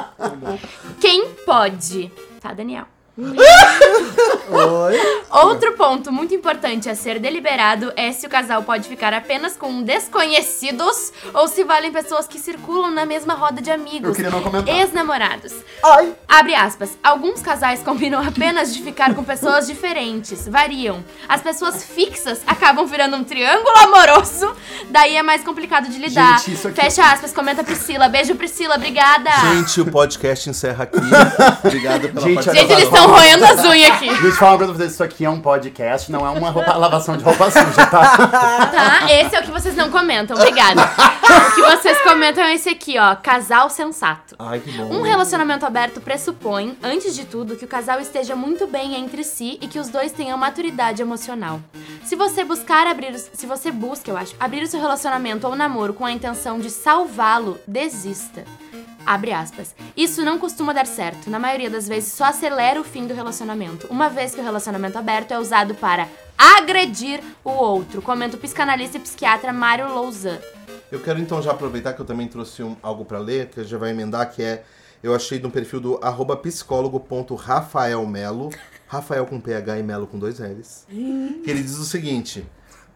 Quem pode? Tá, Daniel. Oi. Outro ponto muito importante a ser deliberado é se o casal pode ficar apenas com desconhecidos ou se valem pessoas que circulam na mesma roda de Eu amigos. queria não comentar. Ex-namorados. Ai. Abre aspas. Alguns casais combinam apenas de ficar com pessoas diferentes. Variam. As pessoas fixas acabam virando um triângulo amoroso. Daí é mais complicado de lidar. Gente, isso aqui- Fecha aspas. Comenta Priscila. Beijo, Priscila. Obrigada. Gente, o podcast encerra aqui. Obrigado pela Gente, participação. Gente, eles estão roendo as unhas aqui. Deixa eu falar uma coisa pra vocês, isso aqui é um podcast, não é uma roupa- lavação de roupa suja, tá? Tá? Esse é o que vocês não comentam. Obrigada. o que vocês comentam é esse aqui, ó. Casal sensato. Ai, que bom. Um relacionamento aberto pressupõe, antes de tudo, que o casal esteja muito bem entre si e que os dois tenham maturidade emocional. Se você buscar abrir, se você busca, eu acho, abrir o seu relacionamento ou namoro com a intenção de salvá-lo, desista. Abre aspas. Isso não costuma dar certo. Na maioria das vezes só acelera o fim do relacionamento, uma vez que o relacionamento aberto é usado para agredir o outro, comenta o psicanalista e psiquiatra Mário Louzan. Eu quero então já aproveitar que eu também trouxe um- algo pra ler, que já vai emendar, que é. Eu achei no perfil do arroba psicólogo.rafaelmelo, Rafael com PH e Melo com dois L's. Que ele diz o seguinte: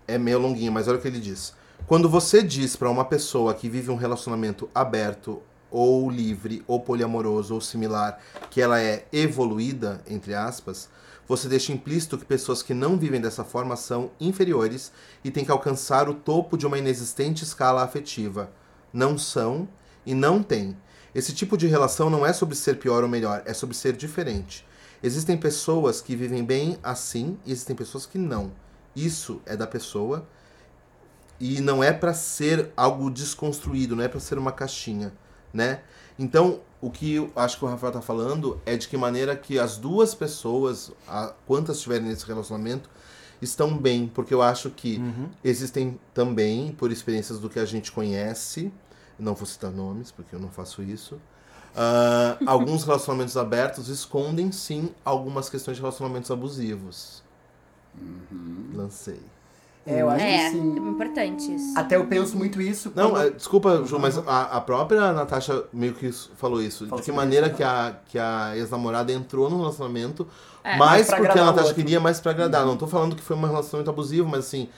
é meio longuinho, mas olha o que ele diz. Quando você diz pra uma pessoa que vive um relacionamento aberto ou livre, ou poliamoroso, ou similar, que ela é evoluída, entre aspas, você deixa implícito que pessoas que não vivem dessa forma são inferiores e têm que alcançar o topo de uma inexistente escala afetiva. Não são e não têm. Esse tipo de relação não é sobre ser pior ou melhor, é sobre ser diferente. Existem pessoas que vivem bem assim e existem pessoas que não. Isso é da pessoa e não é para ser algo desconstruído, não é para ser uma caixinha, né? Então, o que eu acho que o Rafael tá falando é de que maneira que as duas pessoas, a, quantas estiverem nesse relacionamento, estão bem, porque eu acho que existem também, por experiências do que a gente conhece, não vou citar nomes, porque eu não faço isso, ah, alguns relacionamentos abertos escondem sim algumas questões de relacionamentos abusivos. Lancei. É, eu acho É, que sim. importante isso. Até eu penso muito isso. Não, quando- é, desculpa, Ju, mas a, a própria Natasha meio que isso- falou isso. Falou de que maneira que a, que a ex-namorada entrou no relacionamento É. mais porque a Natasha queria, mais pra agradar. Não tô falando que foi um relacionamento abusivo, mas assim,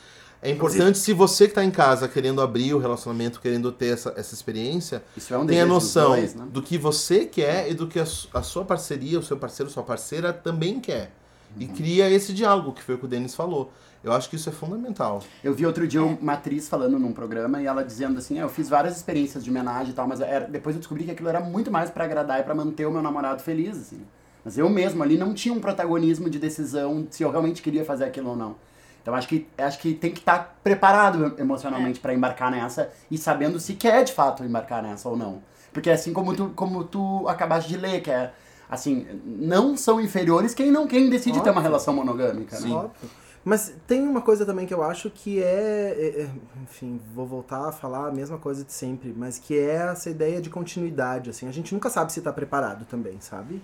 é importante se você que tá em casa querendo abrir o relacionamento, querendo ter essa, essa experiência, Isso é um tenha noção dois, né? do que você quer e do que a, a sua parceria, o seu parceiro, sua parceira também quer. E Uhum. cria esse diálogo, que foi o que o Denis falou. Eu acho que isso é fundamental. Eu vi outro dia uma atriz falando num programa e ela dizendo assim, "É, eu fiz várias experiências de homenagem e tal, mas era- depois eu descobri que aquilo era muito mais pra agradar e pra manter o meu namorado feliz, assim. Mas eu mesmo ali não tinha um protagonismo de decisão se eu realmente queria fazer aquilo ou não. Então acho que acho que tem que estar preparado emocionalmente pra embarcar nessa e sabendo se quer de fato embarcar nessa ou não. Porque assim como tu como tu acabaste de ler, que é assim, não são inferiores quem não quem decide ter uma Óbvio. relação monogâmica, né? Óbvio. Mas tem uma coisa também que eu acho que é, é- é- Enfim, vou voltar a falar a mesma coisa de sempre, mas que é essa ideia de continuidade, assim. A gente nunca sabe se tá preparado também, sabe?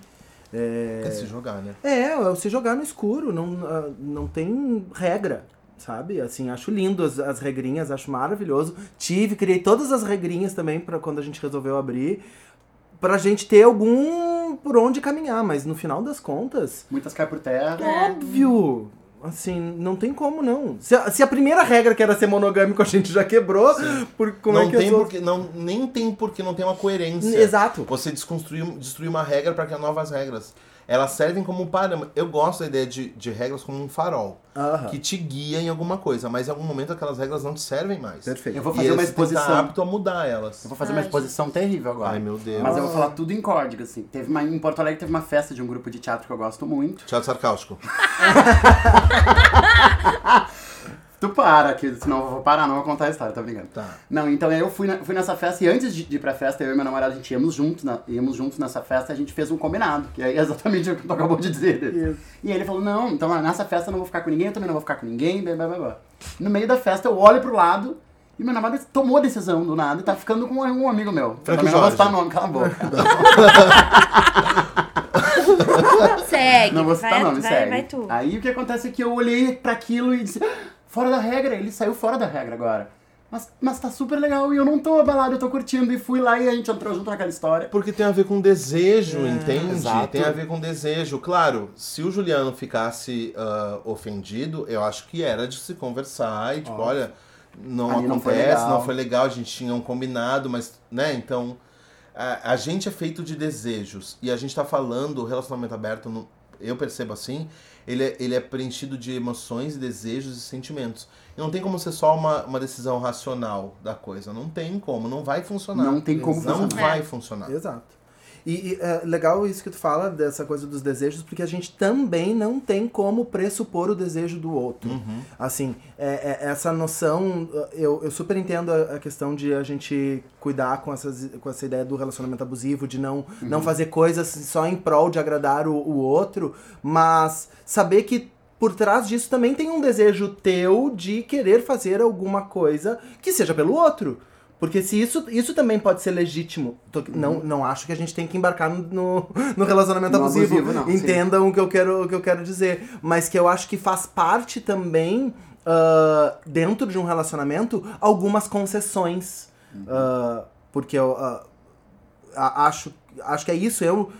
É se jogar, né? É, é se jogar no escuro, não, ah, não tem regra, sabe? Assim, acho lindo as, as regrinhas, acho maravilhoso. Tive, criei todas as regrinhas também para quando a gente resolveu abrir, pra gente ter algum por onde caminhar, mas no final das contas, Muitas caem por terra. óbvio. Assim, não tem como não. Se a, se a primeira regra que era ser monogâmico a gente já quebrou, por como não é que tem porque não nem tem porque não tem uma coerência. Exato. Você desconstruir, destruir uma regra para criar novas regras. Elas servem como parâmetro. Eu gosto da ideia de, de regras como um farol Aham. que te guia em alguma coisa, mas em algum momento aquelas regras não te servem mais. Perfeito. Eu vou E fazer uma que estar exposição. apto a mudar elas. Eu vou fazer uma Ai, exposição terrível agora. Ai, meu Deus. Mas eu vou falar tudo em código, assim. Teve uma, em Porto Alegre teve uma festa de um grupo de teatro que eu gosto muito. Teatro sarcástico. Tu para, que senão eu vou parar, não vou contar a história, tá brincando. Tá. Não, então eu fui, na- fui nessa festa e antes de, de ir pra festa, eu e meu namorado, a gente íamos juntos, na- íamos juntos nessa festa, a gente fez um combinado, que é exatamente o que tu acabou de dizer. Isso. E ele falou, não, então nessa festa eu não vou ficar com ninguém, eu também não vou ficar com ninguém, blá, blá, blá, blá. No meio da festa eu olho pro lado e meu namorado tomou a decisão do nada e tá ficando com um amigo meu. Também não vou citar nome, cala a boca. Segue. Não vou citar vai, nome, vai, segue. vai tu. Aí o que acontece é que eu olhei pra aquilo e disse, "Ah, fora da regra, ele saiu fora da regra agora. Mas, mas tá super legal e eu não tô abalado, eu tô curtindo. E fui lá e a gente entrou junto naquela história. Porque tem a ver com desejo, entende? exato. Tem a ver com desejo. Claro, se o Juliano ficasse ah, ofendido, eu acho que era de se conversar e, tipo, olha, não Ali não foi acontece, não foi legal, a gente tinha um combinado, mas, né, então. A, a gente é feito de desejos. E a gente tá falando, o relacionamento aberto, no- eu percebo assim, ele é, ele é preenchido de emoções, desejos e sentimentos. E não tem como ser só uma, uma decisão racional da coisa. Não tem como, não vai funcionar. Não tem como Não funcionar. vai funcionar. Exato. E, é legal isso que tu fala dessa coisa dos desejos, porque a gente também não tem como pressupor o desejo do outro. Uhum. Assim, é- é- essa noção, eu, eu super entendo a, a questão de a gente cuidar com, essas, com essa ideia do relacionamento abusivo, de não, não fazer coisas só em prol de agradar o, o outro, mas saber que por trás disso também tem um desejo teu de querer fazer alguma coisa que seja pelo outro. Porque se isso, isso também pode ser legítimo. Tô- não, não acho que a gente tem que embarcar no, no relacionamento No abusivo. abusivo, não, sim. Entendam o que, eu quero, o que eu quero dizer. Mas que eu acho que faz parte também, ah, dentro de um relacionamento, algumas concessões. Uhum. Ah, porque eu a- acho, acho que é isso. Eu,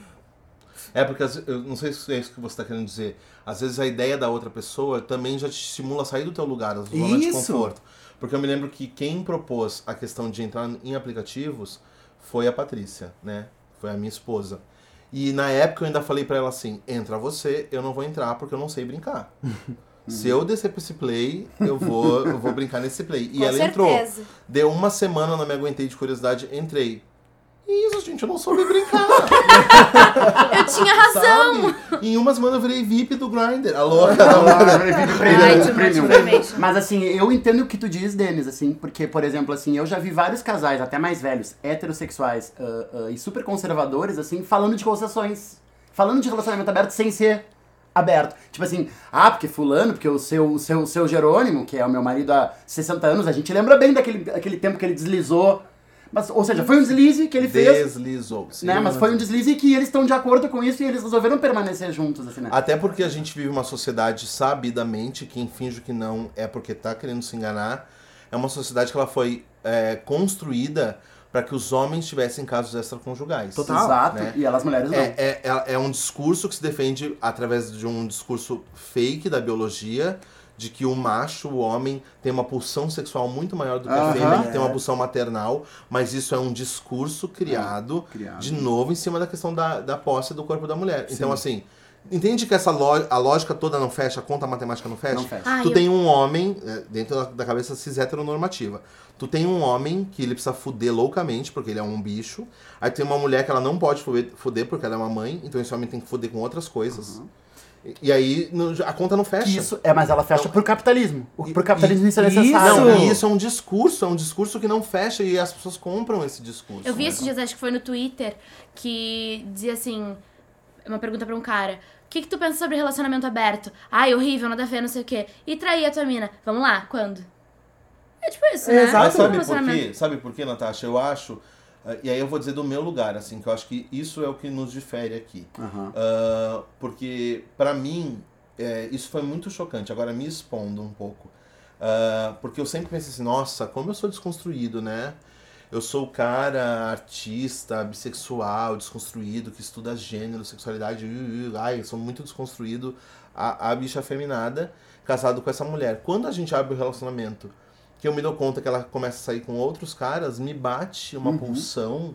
É, porque eu não sei se é isso que você está querendo dizer. Às vezes a ideia da outra pessoa também já te estimula a sair do teu lugar, da zona de Isso. conforto. Porque eu me lembro que quem propôs a questão de entrar em aplicativos foi a Patrícia, né? Foi a minha esposa. E na época eu ainda falei pra ela assim: entra você, eu não vou entrar porque eu não sei brincar. Se eu descer pra esse play, eu vou, eu vou brincar nesse play. E Com ela certeza. entrou. Deu uma semana, não me aguentei de curiosidade, entrei. Isso, gente, eu não soube brincar. Eu tinha razão! sabe? Em uma semana eu virei VIP do Grindr. A louca da. Mas assim, eu entendo o que tu diz, Denis, assim, porque, por exemplo, assim, eu já vi vários casais, até mais velhos, heterossexuais ah, ah, e super conservadores, assim, falando de concessões. Falando de relacionamento aberto sem ser aberto. Tipo assim, ah, porque fulano, porque o seu, o seu, o seu Jerônimo, que é o meu marido há 60 anos, a gente lembra bem daquele, daquele tempo que ele deslizou. Mas, ou seja, foi um deslize que ele fez. Deslizou. sim. Né? Mas foi um deslize que eles estão de acordo com isso e eles resolveram permanecer juntos, assim, né? Até porque a gente vive uma sociedade sabidamente, quem finge que não é porque tá querendo se enganar. É uma sociedade que ela foi é, construída para que os homens tivessem casos extraconjugais. Total. Exato. né? E elas mulheres não. É, é, é, é um discurso que se defende através de um discurso fake da biologia, de que o macho, o homem, tem uma pulsão sexual muito maior do que a fêmea, que tem uma É. pulsão maternal, mas isso é um discurso criado, criado. de novo em cima da questão da, da posse do corpo da mulher. Então, assim, entende que essa lo- a lógica toda não fecha, a conta matemática não fecha? Não fecha. Ai, tu eu- tem um homem, é, dentro da- cabeça cis heteronormativa, tu tem um homem que ele precisa fuder loucamente, porque ele é um bicho. Aí tem uma mulher que ela não pode fuder, fuder porque ela é uma mãe, então esse homem tem que fuder com outras coisas. E, e aí a conta não fecha. Isso, é, mas ela fecha pro capitalismo. O, pro capitalismo isso é isso- necessário. Não, Isso. e isso é um discurso, é um discurso que não fecha e as pessoas compram esse discurso. Eu vi né? esses dias, acho que foi no Twitter, que dizia assim: uma pergunta pra um cara. O que, que tu pensa sobre relacionamento aberto? Ai, horrível, nada a ver, não sei o quê. E trair a tua mina? Vamos lá, quando? É tipo isso, né? Exato. Mas sabe por quê? Sabe por quê, Natasha? Eu acho, e aí eu vou dizer do meu lugar, assim, que eu acho que isso é o que nos difere aqui. Aham. Ah, porque, pra mim, é, isso foi muito chocante. Agora, me expondo um pouco. Ah, porque eu sempre pensei assim, nossa, como eu sou desconstruído, né? Eu sou o cara artista, bissexual, desconstruído, que estuda gênero, sexualidade. uh, uh, ai, eu sou muito desconstruído, a, a bicha afeminada, casado com essa mulher. Quando a gente abre o relacionamento, que eu me dou conta que ela começa a sair com outros caras, me bate uma pulsão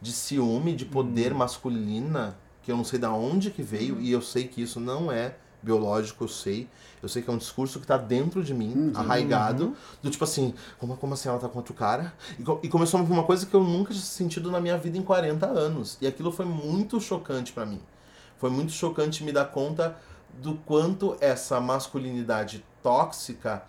de ciúme, de poder masculina, que eu não sei da onde que veio, e eu sei que isso não é biológico, eu sei. Eu sei que é um discurso que tá dentro de mim, arraigado, do tipo assim, como, como assim ela tá com outro cara? E, e começou uma coisa que eu nunca tinha sentido na minha vida em 40 anos. E aquilo foi muito chocante pra mim. Foi muito chocante me dar conta do quanto essa masculinidade tóxica,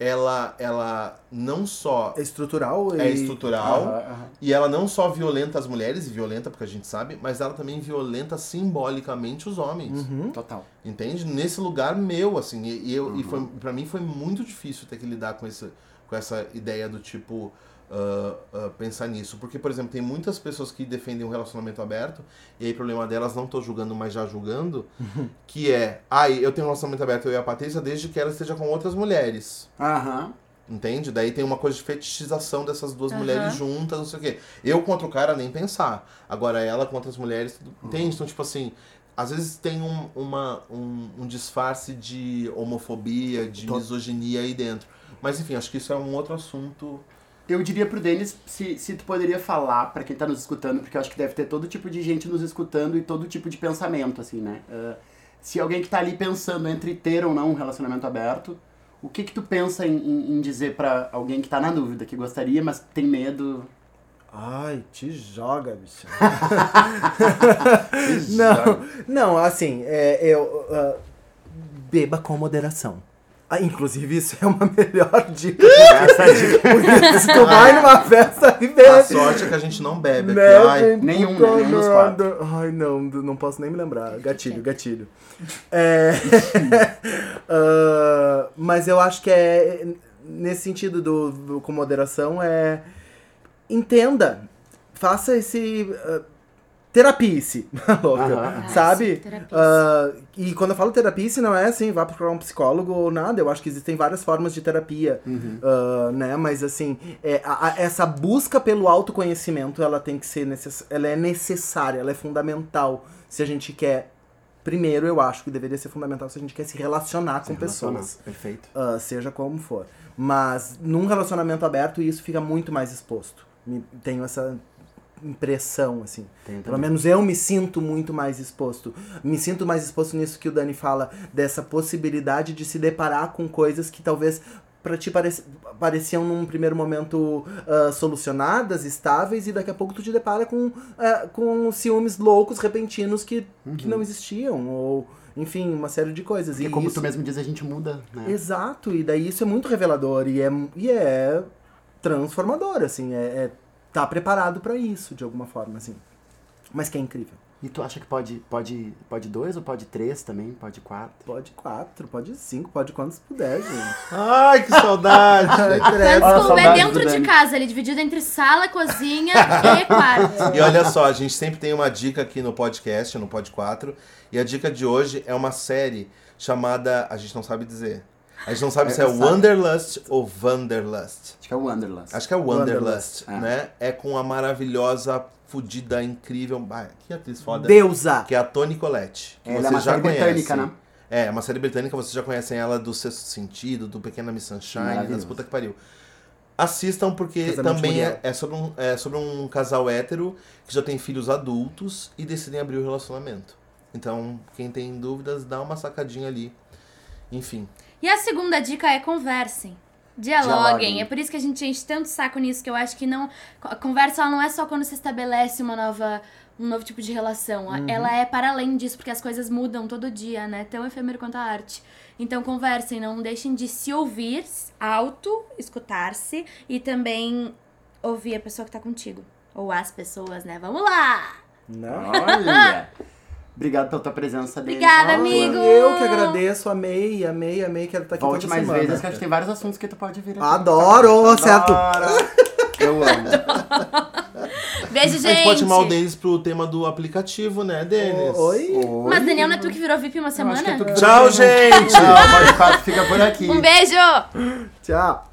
ela, ela não só É estrutural e... é estrutural, Aham, aham. e ela não só violenta as mulheres, e violenta porque a gente sabe, mas ela também violenta simbolicamente os homens. Uhum. Total. Entende? Nesse lugar meu, assim. E, e eu, e foi, pra mim foi muito difícil ter que lidar com, esse, com essa ideia do tipo. Ah, ah, pensar nisso. Porque, por exemplo, tem muitas pessoas que defendem um relacionamento aberto, e aí o problema delas, não tô julgando, mas já julgando, que é, ai, eu tenho um relacionamento aberto, eu e a Patrícia, desde que ela esteja com outras mulheres. Aham. Entende? Daí tem uma coisa de fetichização dessas duas Aham. mulheres juntas, não sei o quê. Eu contra o cara nem pensar. Agora ela contra as mulheres, tudo- entende? Então, tipo assim, às vezes tem um, uma, um, um disfarce de homofobia, de misoginia aí dentro. Mas enfim, acho que isso é um outro assunto. Eu diria pro Denis se, se tu poderia falar pra quem tá nos escutando, porque eu acho que deve ter todo tipo de gente nos escutando e todo tipo de pensamento, assim, né? Ah, se alguém que tá ali pensando entre ter ou não um relacionamento aberto, o que que tu pensa em, em- em dizer pra alguém que tá na dúvida, que gostaria, mas tem medo? Ai, te joga, bicho. não, não, assim, é, eu, ah, beba com moderação. Ah, inclusive, isso é uma melhor dica. Essa é a dica. Porque se tu vai numa festa e A bebe. sorte é que a a gente não bebe aqui. Bebe, Ai, nenhum, né? Nenhum dos quatro. Ai, não, não posso nem me lembrar. Gatilho, gatilho. É... Ah, mas eu acho que é nesse sentido do, do- com moderação é entenda, faça esse uh, terapia-se, louca, Aham. sabe? Ah, e quando eu falo terapia-se, não é assim, vá procurar um psicólogo ou nada. Eu acho que existem várias formas de terapia, ah, né? Mas assim, é, a- a- essa busca pelo autoconhecimento, ela tem que ser necess... ela é necessária, ela é fundamental se a gente quer. Primeiro, eu acho que deveria ser fundamental se a gente quer se relacionar com pessoas. Perfeito. Ah, seja como for. Mas num relacionamento aberto, isso fica muito mais exposto. Me- Tenho essa impressão, assim. Pelo menos eu me sinto muito mais exposto. Me sinto mais exposto nisso que o Dani fala, dessa possibilidade de se deparar com coisas que talvez pra ti pareci- pareciam num primeiro momento ah, solucionadas, estáveis, e daqui a pouco tu te depara com, ah, com ciúmes loucos, repentinos que, que não existiam, ou enfim, uma série de coisas. Porque e como isso- tu mesmo diz, a gente muda, né? Exato, e daí isso é muito revelador e é, e é transformador, assim, é, é tá preparado pra isso, de alguma forma, assim. Mas que é incrível. E tu acha que pode, pode, pode dois ou pode três também? Pode quatro? Pode quatro, pode cinco, pode quantos puder, gente. Ai, que saudade! Quantos couber saudade dentro de casa, ele dividido entre sala, cozinha e quarto. E olha só, a gente sempre tem uma dica aqui no podcast, no Pod 4. E a dica de hoje é uma série chamada. A gente não sabe dizer. A gente não sabe É, se é sabe. Wanderlust ou Wanderlust. Acho que é Wanderlust. Acho que é Wanderlust, Wanderlust, é. né? É com a maravilhosa, fudida, incrível. Ai, que atriz foda. Deusa! Que é a Toni Collette. Que Ela é você uma já série conhece. britânica, né? É, é uma série britânica, vocês já conhecem ela do Sexto Sentido, do Pequena Miss Sunshine, das puta que pariu. Assistam porque Casamento também é, é sobre um, é sobre um casal hétero que já tem filhos adultos e decidem abrir o relacionamento. Então, quem tem dúvidas, dá uma sacadinha ali. Enfim. E a segunda dica é conversem. Dialoguem. Dialoguem. É por isso que a gente enche tanto saco nisso, que eu acho que não. A conversa ela não é só quando se estabelece uma nova. Um novo tipo de relação. Ela é para além disso, porque as coisas mudam todo dia, né? Tão efêmero quanto a arte. Então conversem, não deixem de se ouvir, auto, escutar-se e também ouvir a pessoa que tá contigo. Ou as pessoas, né? Vamos lá! Não. Olha! Obrigado pela tua presença, Denis. Obrigada, amigo! Eu que agradeço, amei, amei, amei, quero estar aqui Volte toda mais semana. vezes, que a gente tem vários assuntos que tu pode vir aqui. Adoro, certo? Adoro. Eu amo. Beijo, A gente! gente pode chamar o Denis pro tema do aplicativo, né, Denis? Oi? Mas Daniel, não é tu que virou VIP uma que é semana? tu que- Tchau, gente! Tchau, pode fica por aqui. Um beijo! Tchau.